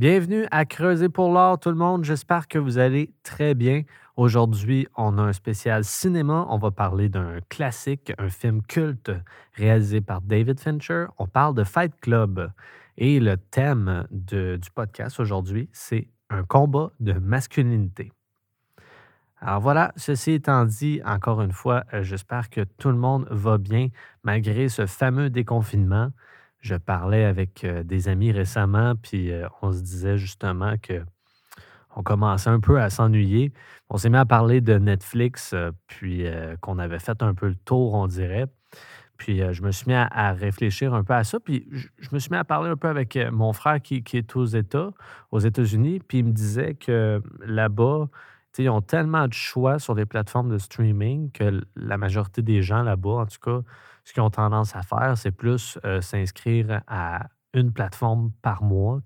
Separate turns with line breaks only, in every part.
Bienvenue à Creuser pour l'art, tout le monde. J'espère que vous allez très bien. Aujourd'hui, on a un spécial cinéma. On va parler d'un classique, un film culte réalisé par David Fincher. On parle de Fight Club. Et le thème du podcast aujourd'hui, c'est un combat de masculinité. Alors voilà, ceci étant dit, encore une fois, euh, j'espère que tout le monde va bien malgré ce fameux déconfinement. Je parlais avec des amis récemment, puis on se disait justement que on commençait un peu à s'ennuyer. On s'est mis à parler de Netflix, puis qu'on avait fait un peu le tour, on dirait. Puis je me suis mis à, réfléchir un peu à ça. Puis je, me suis mis à parler un peu avec mon frère qui, qui est aux États, aux États-Unis. Puis il me disait que là-bas, ils ont tellement de choix sur les plateformes de streaming que la majorité des gens là-bas, en tout cas, ce qu'ils ont tendance à faire, c'est plus euh, s'inscrire à une plateforme par mois,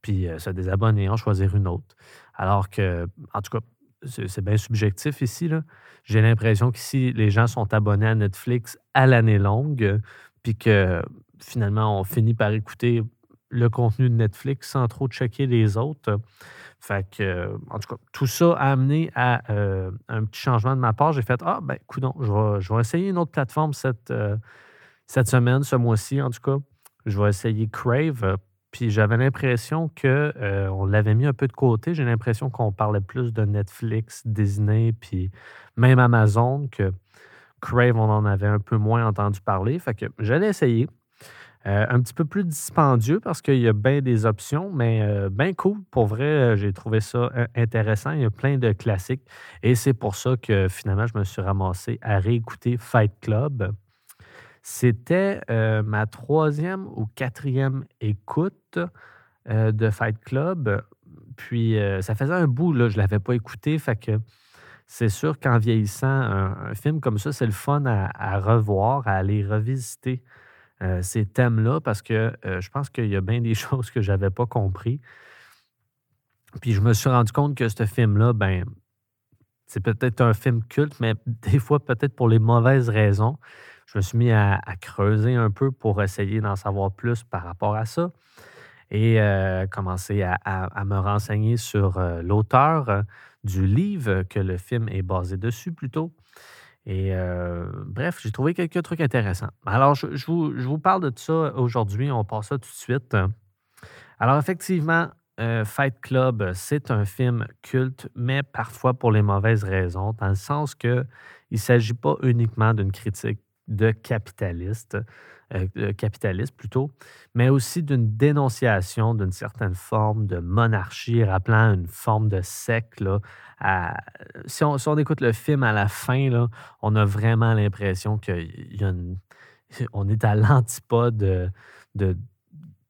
puis euh, se désabonner, en choisir une autre. Alors que, en tout cas, c'est bien subjectif ici. J'ai l'impression qu'ici, les gens sont abonnés à Netflix à l'année longue, puis que finalement, on finit par écouter le contenu de Netflix sans trop checker les autres. Fait que, euh, en tout cas, tout ça a amené à euh, un petit changement de ma part. J'ai fait Ah, ben, coudonc, je vais, je vais essayer une autre plateforme cette, euh, cette semaine, ce mois-ci, en tout cas. Je vais essayer Crave. Puis j'avais l'impression qu'on l'avait mis un peu de côté. J'ai l'impression qu'on parlait plus de Netflix, Disney, puis même Amazon, que Crave, on en avait un peu moins entendu parler. Fait que j'allais essayer. Euh, un petit peu plus dispendieux parce qu'il y a bien des options, mais euh, bien cool. Pour vrai, euh, j'ai trouvé ça intéressant. Il y a plein de classiques. Et c'est pour ça que finalement, je me suis ramassé à réécouter Fight Club. C'était ma troisième ou quatrième écoute de Fight Club. Puis ça faisait un bout, là, je ne l'avais pas écouté. Fait que c'est sûr qu'en vieillissant, un, film comme ça, c'est le fun à revoir, à aller revisiter euh, ces thèmes-là parce que euh, je pense qu'il y a bien des choses que je n'avais pas compris. Puis je me suis rendu compte que ce film-là, ben, c'est peut-être un film culte, mais des fois, peut-être pour les mauvaises raisons. Je me suis mis à, creuser un peu pour essayer d'en savoir plus par rapport à ça et euh, commencer à, me renseigner sur l'auteur du livre que le film est basé dessus plutôt. Et euh, bref, j'ai trouvé quelques trucs intéressants. Alors, je, vous, je vous parle de tout ça aujourd'hui. On passe ça tout de suite. Alors, effectivement, euh, Fight Club, c'est un film culte, mais parfois pour les mauvaises raisons, dans le sens que il ne s'agit pas uniquement d'une critique de capitaliste, euh, capitaliste plutôt, mais aussi d'une dénonciation d'une certaine forme de monarchie, rappelant une forme de secte. si, on, si on écoute le film à la fin, on a vraiment l'impression qu'il y a une- on est à l'antipode de,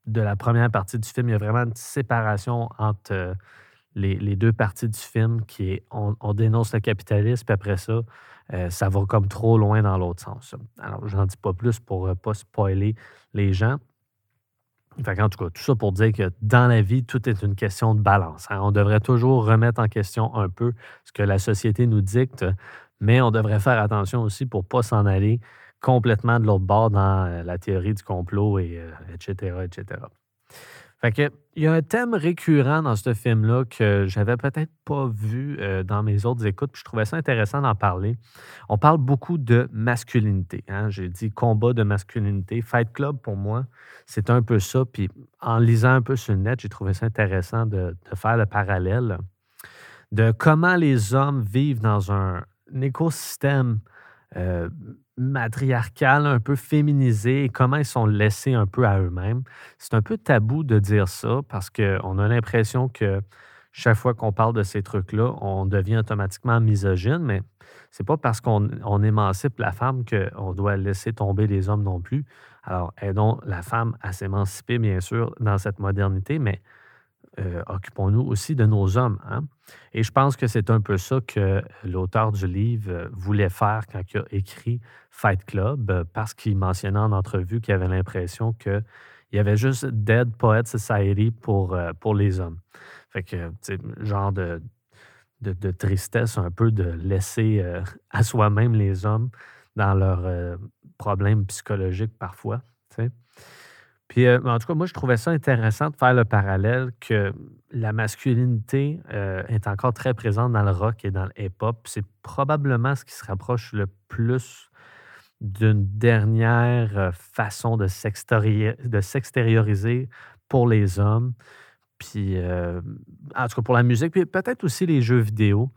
la première partie du film. Il y a vraiment une séparation entre euh, les, les deux parties du film qui est on, on dénonce le capitalisme, puis après ça, euh, ça va comme trop loin dans l'autre sens. Alors, je n'en dis pas plus pour ne pas spoiler les gens. En tout cas, tout ça pour dire que dans la vie, tout est une question de balance. hein. On devrait toujours remettre en question un peu ce que la société nous dicte, mais on devrait faire attention aussi pour ne pas s'en aller complètement de l'autre bord dans euh, la théorie du complot, et, euh, etc., etc. Fait que, il y a un thème récurrent dans ce film-là que j'avais peut-être pas vu euh, dans mes autres écoutes, puis je trouvais ça intéressant d'en parler. On parle beaucoup de masculinité. hein. J'ai dit combat de masculinité. Fight Club, pour moi, c'est un peu ça. Puis en lisant un peu sur le net, j'ai trouvé ça intéressant de, faire le parallèle de comment les hommes vivent dans un écosystème euh, matriarcal, un peu féminisé, et comment ils sont laissés un peu à eux-mêmes. C'est un peu tabou de dire ça parce qu'on a l'impression que chaque fois qu'on parle de ces trucs-là, on devient automatiquement misogyne, mais c'est pas parce qu'on on émancipe la femme qu'on doit laisser tomber les hommes non plus. Alors, aidons la femme à s'émanciper, bien sûr, dans cette modernité, mais euh, occupons-nous aussi de nos hommes. hein. Et je pense que c'est un peu ça que l'auteur du livre euh, voulait faire quand il a écrit Fight Club, euh, parce qu'il mentionnait en entrevue qu'il avait l'impression qu'il y avait juste Dead Poet Society pour, pour les hommes. Fait que, genre de, de, tristesse un peu de laisser à soi-même les hommes dans leurs problèmes psychologiques parfois. Puis, heu, en tout cas, moi, je trouvais ça intéressant de faire le parallèle que la masculinité, heu, est encore très présente dans le rock et dans le hip-hop. C'est probablement ce qui se rapproche le plus d'une dernière, heu, façon de s'extérioriser pour les hommes. Puis, en tout cas pour la musique, puis peut-être aussi les jeux vidéo.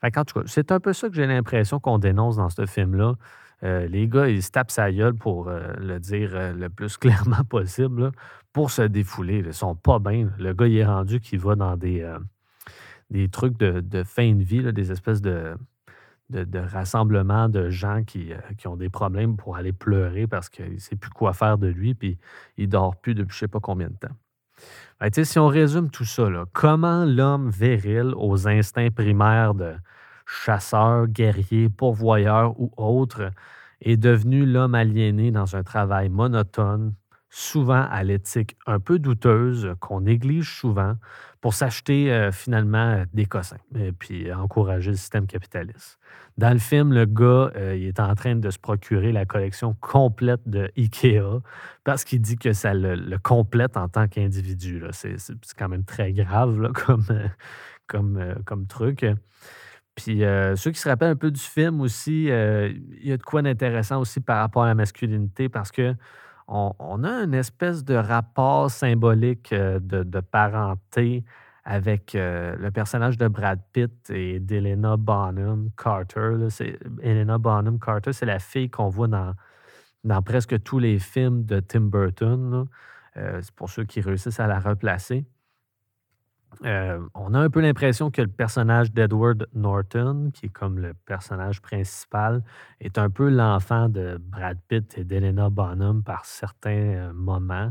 Fait qu'en tout cas, c'est un peu ça que j'ai l'impression qu'on dénonce dans ce film-là. Heu, les gars, ils se tapent sa gueule pour, heu, le dire, heu, le plus clairement possible, pour se défouler. Ils sont pas bien. Le gars, il est rendu qu'il va dans des, des trucs de fin de vie, des espèces de de rassemblements de gens qui, qui ont des problèmes pour aller pleurer parce qu'il ne sait plus quoi faire de lui, puis il dort plus depuis je sais pas combien de temps. Sais, si on résume tout ça, comment l'homme viril aux instincts primaires de chasseur, guerrier, pourvoyeur ou autre est devenu l'homme aliéné dans un travail monotone, souvent à l'éthique un peu douteuse, qu'on néglige souvent, pour s'acheter euh, finalement des cossins et puis encourager le système capitaliste. Dans le film, le gars, euh, il est en train de se procurer la collection complète de IKEA parce qu'il dit que ça le, complète en tant qu'individu. C'est quand même très grave euh, comme truc. Puis euh, ceux qui se rappellent un peu du film aussi, euh, il y a de quoi d'intéressant aussi par rapport à la masculinité parce que on, a une espèce de rapport symbolique euh, de, parenté avec le personnage de Brad Pitt et d'Helena Bonham Carter. Helena Bonham Carter, c'est la fille qu'on voit dans, dans presque tous les films de Tim Burton. c'est pour ceux qui réussissent à la replacer. Euh, on a un peu l'impression que le personnage d'Edward Norton, qui est comme le personnage principal, est un peu l'enfant de Brad Pitt et d'Helena Bonham par certains euh, moments.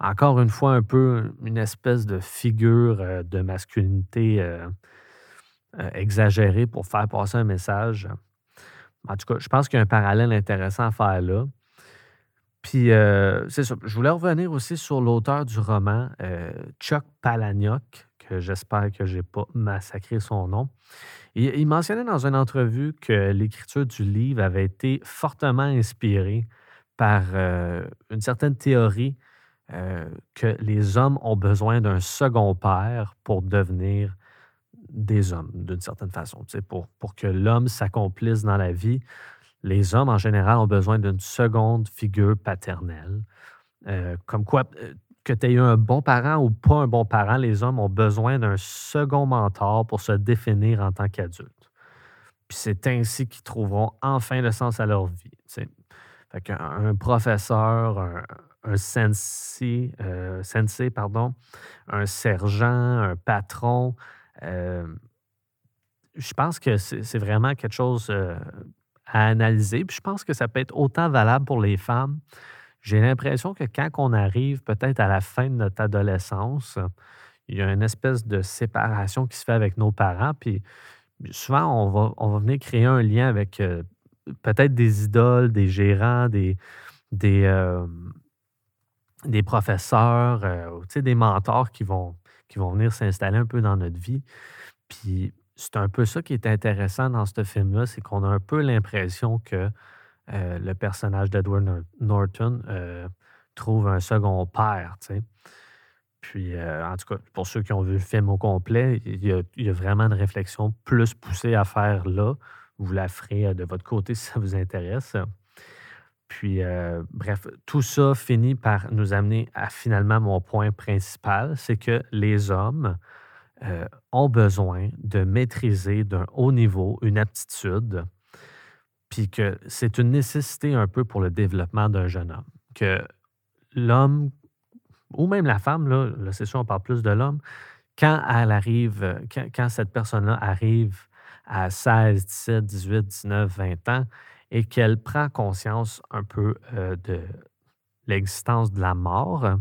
Encore une fois, un peu une espèce de figure euh, de masculinité exagérée pour faire passer un message. En tout cas, je pense qu'il y a un parallèle intéressant à faire là. Puis, euh, c'est ça. Je voulais revenir aussi sur l'auteur du roman, euh, Chuck Palahniuk, que j'espère que je n'ai pas massacré son nom. Il, mentionnait dans une entrevue que l'écriture du livre avait été fortement inspirée par euh, une certaine théorie que les hommes ont besoin d'un second père pour devenir des hommes, d'une certaine façon. Pour, pour que l'homme s'accomplisse dans la vie, les hommes, en général, ont besoin d'une seconde figure paternelle. Euh, comme quoi, euh, que tu aies eu un bon parent ou pas un bon parent, les hommes ont besoin d'un second mentor pour se définir en tant qu'adultes. Puis c'est ainsi qu'ils trouveront enfin le sens à leur vie. tu sais. Fait qu'un un professeur, un, un sensei, euh, sensei, pardon, un sergent, un patron, je pense que c'est vraiment quelque chose à analyser. Puis je pense que ça peut être autant valable pour les femmes. J'ai l'impression que quand on arrive peut-être à la fin de notre adolescence, il y a une espèce de séparation qui se fait avec nos parents. Puis souvent, on va, on va venir créer un lien avec euh, peut-être des idoles, des gérants, des, des, euh, des professeurs, euh, des mentors qui vont, qui vont venir s'installer un peu dans notre vie. Puis c'est un peu ça qui est intéressant dans ce film-là, c'est qu'on a un peu l'impression que euh, le personnage d'Edward Nor- Norton euh, trouve un second père, tu sais. Puis, euh, en tout cas, pour ceux qui ont vu le film au complet, il y a, vraiment une réflexion plus poussée à faire là. Vous la ferez de votre côté si ça vous intéresse. Puis, bref, tout ça finit par nous amener à finalement mon point principal, c'est que les hommes euh, ont besoin de maîtriser d'un haut niveau une aptitude, puis que c'est une nécessité un peu pour le développement d'un jeune homme. Que l'homme, ou même la femme, là, c'est sûr, on parle plus de l'homme, quand elle arrive, quand cette personne-là arrive à 16, 17, 18, 19, 20 ans et qu'elle prend conscience un peu euh, de l'existence de la mort,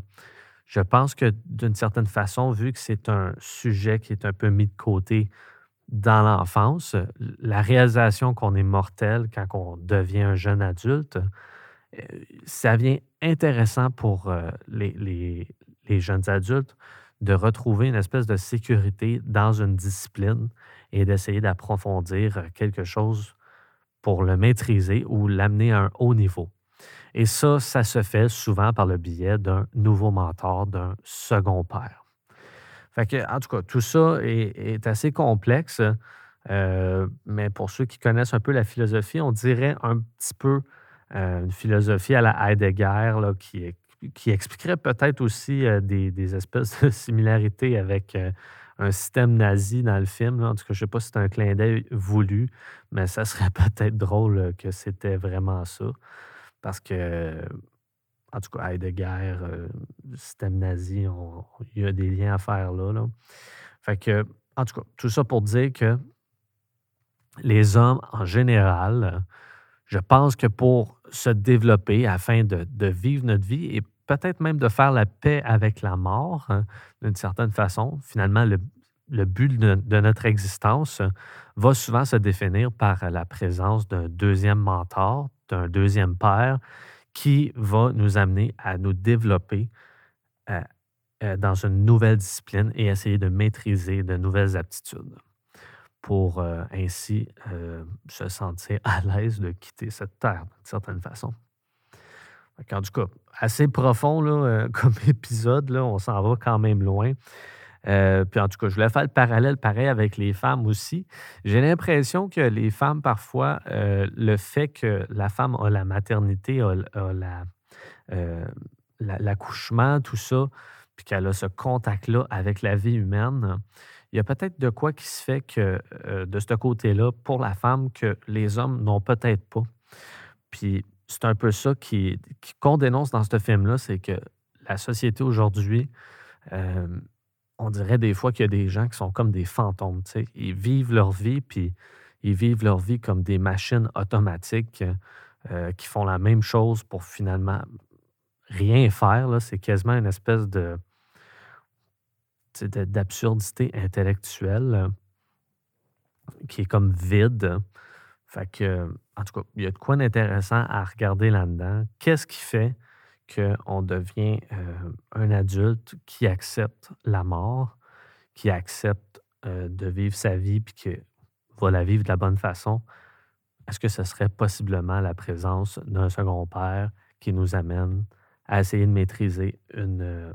je pense que d'une certaine façon, vu que c'est un sujet qui est un peu mis de côté dans l'enfance, la réalisation qu'on est mortel quand on devient un jeune adulte, euh, ça vient intéressant pour euh, les, jeunes adultes de retrouver une espèce de sécurité dans une discipline et d'essayer d'approfondir quelque chose pour le maîtriser ou l'amener à un haut niveau. Et ça, ça se fait souvent par le biais d'un nouveau mentor, d'un second père. Fait que, en tout cas, tout ça est, assez complexe, euh, mais pour ceux qui connaissent un peu la philosophie, on dirait un petit peu euh, une philosophie à la Heidegger là, qui, qui expliquerait peut-être aussi euh, des, espèces de similarités avec un système nazi dans le film. En tout cas, je ne sais pas si c'est un clin d'œil voulu, mais ça serait peut-être drôle que c'était vraiment ça. Parce que, en tout cas, Heidegger, euh, système nazi, il y a des liens à faire là. Fait que, en tout cas, tout ça pour dire que les hommes, en général, je pense que pour se développer afin de, vivre notre vie et peut-être même de faire la paix avec la mort, hein, d'une certaine façon, finalement, le, but de, notre existence va souvent se définir par la présence d'un deuxième mentor, d'un deuxième père qui va nous amener à nous développer euh, euh, dans une nouvelle discipline et essayer de maîtriser de nouvelles aptitudes pour euh, ainsi se sentir à l'aise de quitter cette terre d'une certaine façon. Qu'en tout cas, assez profond là, comme épisode, là, on s'en va quand même loin. Euh, puis en tout cas, je voulais faire le parallèle pareil avec les femmes aussi. J'ai l'impression que les femmes, parfois, euh, le fait que la femme a la maternité, a, euh, la- l'accouchement, tout ça, puis qu'elle a ce contact-là avec la vie humaine, il y a peut-être de quoi qui se fait que de ce côté-là, pour la femme, que les hommes n'ont peut-être pas. Puis c'est un peu ça qui, qui- qu'on dénonce dans ce film-là, c'est que la société aujourd'hui, on dirait des fois qu'il y a des gens qui sont comme des fantômes. Ils vivent leur vie, puis ils vivent leur vie comme des machines automatiques euh, qui font la même chose pour finalement rien faire. C'est quasiment une espèce de d'absurdité intellectuelle qui est comme vide. Fait que, en tout cas, il y a de quoi d'intéressant à regarder là-dedans. Qu'est-ce qui fait qu'on devient euh, un adulte qui accepte la mort, qui accepte euh, de vivre sa vie puis qui va la vivre de la bonne façon? Est-ce que ce serait possiblement la présence d'un second père qui nous amène à essayer de maîtriser une, euh,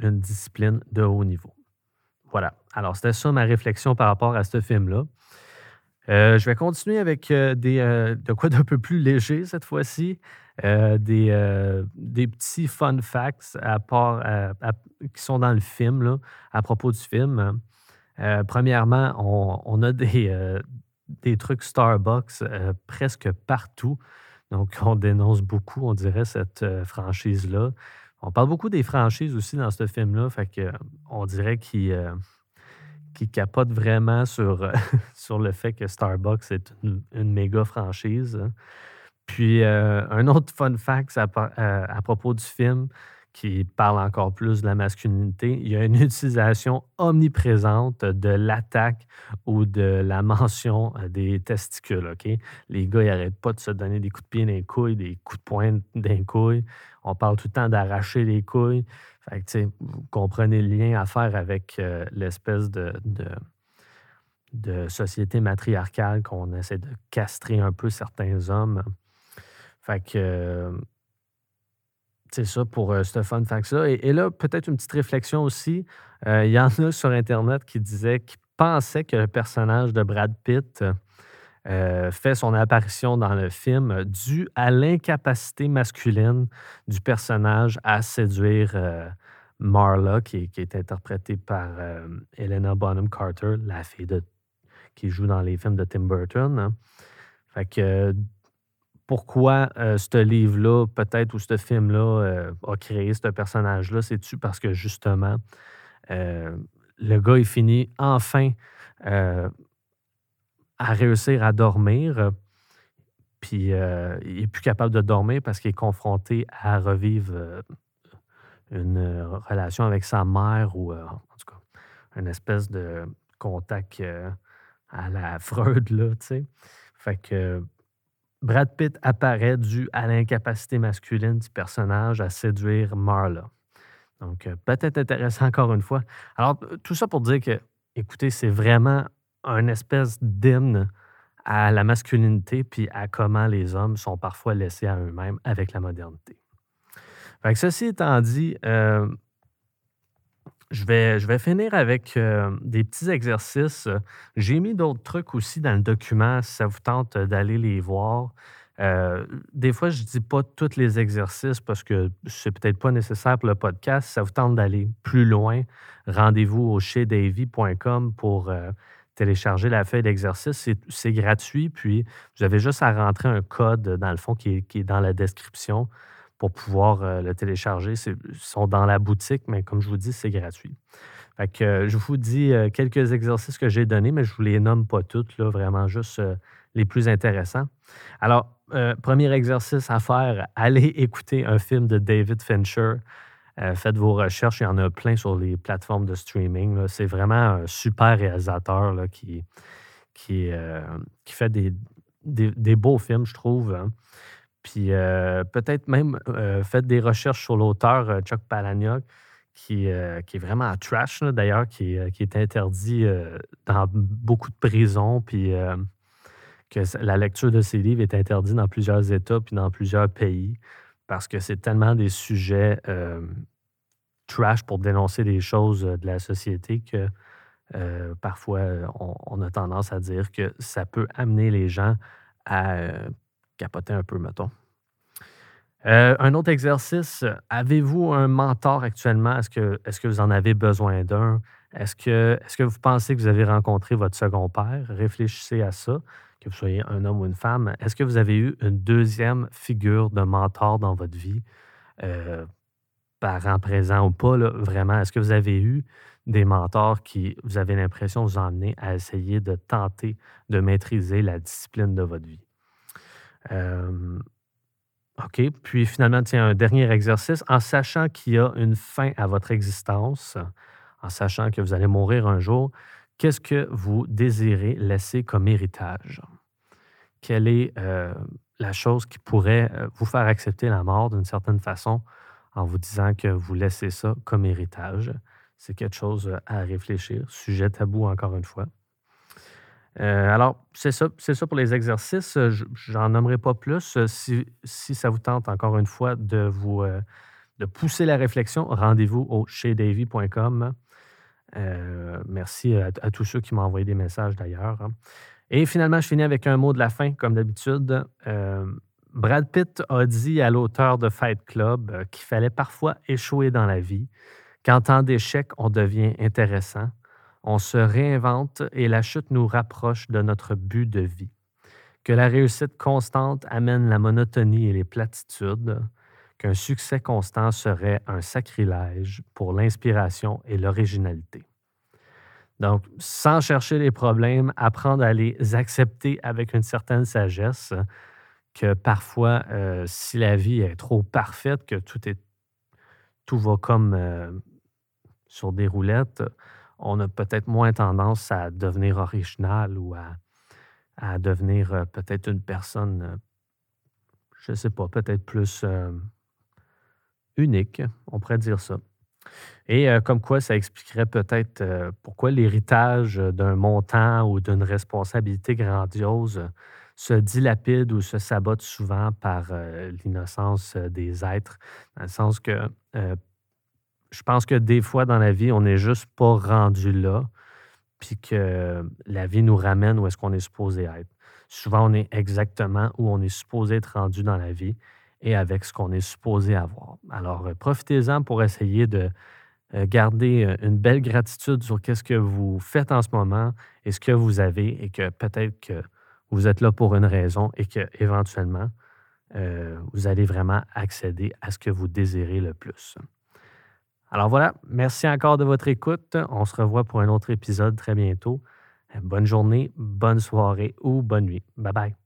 une discipline de haut niveau? Voilà. Alors, c'était ça ma réflexion par rapport à ce film-là. Je vais continuer avec des, de quoi d'un peu plus léger cette fois-ci. Euh, des, euh, des petits fun facts qui sont dans le film, là, à propos du film. Euh, premièrement, on, on a des, des trucs Starbucks presque partout. Donc, on dénonce beaucoup, on dirait, cette franchise-là. On parle beaucoup des franchises aussi dans ce film-là. Fait que, on dirait qu'ils euh, qu'ils capotent vraiment sur, sur le fait que Starbucks est une, une méga franchise. Puis, euh, un autre fun fact à, par- à- propos du film qui parle encore plus de la masculinité, il y a une utilisation omniprésente de l'attaque ou de la mention euh, des testicules. OK? Les gars, ils n'arrêtent pas de se donner des coups de pied dans les couilles, des coups de poing dans les couilles. On parle tout le temps d'arracher les couilles. Fait que, vous comprenez le lien à faire avec euh, l'espèce de société matriarcale qu'on essaie de castrer un peu certains hommes. Fait que, euh, c'est ça pour euh, ce fun fact-là. Et, là, peut-être une petite réflexion aussi. Euh, Il y en a sur Internet qui disaient, qui pensaient que le personnage de Brad Pitt euh, fait son apparition dans le film dû à l'incapacité masculine du personnage à séduire Marla, qui, est- qui est interprétée par euh, Helena Bonham Carter, la fille de, qui joue dans les films de Tim Burton. hein. Fait que pourquoi euh, ce livre-là, peut-être, ou ce film-là euh, a créé ce personnage-là, c'est-tu parce que justement, euh, le gars, il finit enfin à réussir à dormir, puis il n'est plus capable de dormir parce qu'il est confronté à revivre une relation avec sa mère ou, en tout cas, une espèce de contact à la Freud, là, tu sais? Fait que Brad Pitt apparaît dû à l'incapacité masculine du personnage à séduire Marla. Donc, euh, peut-être intéressant encore une fois. Alors, euh, tout ça pour dire que, écoutez, c'est vraiment un espèce d'hymne à la masculinité puis à comment les hommes sont parfois laissés à eux-mêmes avec la modernité. Fait que ceci étant dit, euh, je vais, finir avec euh, des petits exercices. J'ai mis d'autres trucs aussi dans le document si ça vous tente d'aller les voir. Euh, des fois, je ne dis pas tous les exercices parce que c'est peut-être pas nécessaire pour le podcast. Si ça vous tente d'aller plus loin, rendez-vous au chez-davy.com pour télécharger la feuille d'exercice. C'est gratuit, puis vous avez juste à rentrer un code, dans le fond, qui est, dans la description pour pouvoir euh, le télécharger. Ils sont dans la boutique, mais comme je vous dis, c'est gratuit. Fait euh, je vous dis euh, quelques exercices que j'ai donnés, mais je ne vous les nomme pas toutes, vraiment juste les plus intéressants. Alors, premier exercice à faire, allez écouter un film de David Fincher. Faites vos recherches, il y en a plein sur les plateformes de streaming. C'est vraiment un super réalisateur qui, fait des, des, beaux films, je trouve. Hein. Puis euh, peut-être même faites des recherches sur l'auteur Chuck Palahniuk, qui, qui est vraiment trash, d'ailleurs, qui, qui, est interdit dans beaucoup de prisons, puis que la lecture de ses livres est interdite dans plusieurs États puis dans plusieurs pays parce que c'est tellement des sujets trash pour dénoncer des choses de la société que parfois on, a tendance à dire que ça peut amener les gens à capoter un peu, mettons. un autre exercice, avez-vous un mentor actuellement? Est-ce que, vous en avez besoin d'un? Est-ce que, est que vous pensez que vous avez rencontré votre second père? Réfléchissez à ça que vous soyez un homme ou une femme, est-ce que vous avez eu une deuxième figure de mentor dans votre vie, euh, parent présent ou pas, vraiment? Est-ce que vous avez eu des mentors qui, vous avez l'impression, vous emmener à essayer de tenter de maîtriser la discipline de votre vie? Euh, OK. Puis finalement, tiens, un dernier exercice. En sachant qu'il y a une fin à votre existence, en sachant que vous allez mourir un jour, qu'est-ce que vous désirez laisser comme héritage? quelle est euh, la chose qui pourrait euh, vous faire accepter la mort d'une certaine façon en vous disant que vous laissez ça comme héritage? C'est quelque chose à réfléchir. Sujet tabou, encore une fois. Alors, c'est ça, pour les exercices. J'en nommerai pas plus. Si, si, ça vous tente, encore une fois, de vous pousser la réflexion, rendez-vous au chez merci à, à, tous ceux qui m'ont envoyé des messages d'ailleurs. Hein. Et finalement, je finis avec un mot de la fin, comme d'habitude. Euh, Brad Pitt a dit à l'auteur de Fight Club euh, qu'il fallait parfois échouer dans la vie, qu'en temps d'échec, on devient intéressant, on se réinvente et la chute nous rapproche de notre but de vie, que la réussite constante amène la monotonie et les platitudes, qu'un succès constant serait un sacrilège pour l'inspiration et l'originalité. Donc, sans chercher les problèmes, apprendre à les accepter avec une certaine sagesse, que parfois, euh, si la vie est trop parfaite, que tout, est, tout va comme euh, sur des roulettes, on a peut-être moins tendance à devenir original ou à, devenir euh, peut-être une personne, je ne sais pas, peut-être plus unique, on pourrait dire ça. Et euh, comme quoi, ça expliquerait peut-être euh, pourquoi l'héritage d'un montant ou d'une responsabilité grandiose se dilapide ou se sabote souvent par euh, l'innocence des êtres. Dans le sens que je pense que des fois dans la vie, on n'est juste pas rendu là, puis que la vie nous ramène où est-ce qu'on est supposé être. Souvent, on est exactement où on est supposé être rendu dans la vie et avec ce qu'on est supposé avoir. Alors, profitez-en pour essayer de euh, garder euh, une belle gratitude sur qu'est-ce que vous faites en ce moment et ce que vous avez et que peut-être que vous êtes là pour une raison et que éventuellement euh, vous allez vraiment accéder à ce que vous désirez le plus. Alors voilà, merci encore de votre écoute. On se revoit pour un autre épisode très bientôt. Bonne journée, bonne soirée ou bonne nuit. Bye bye.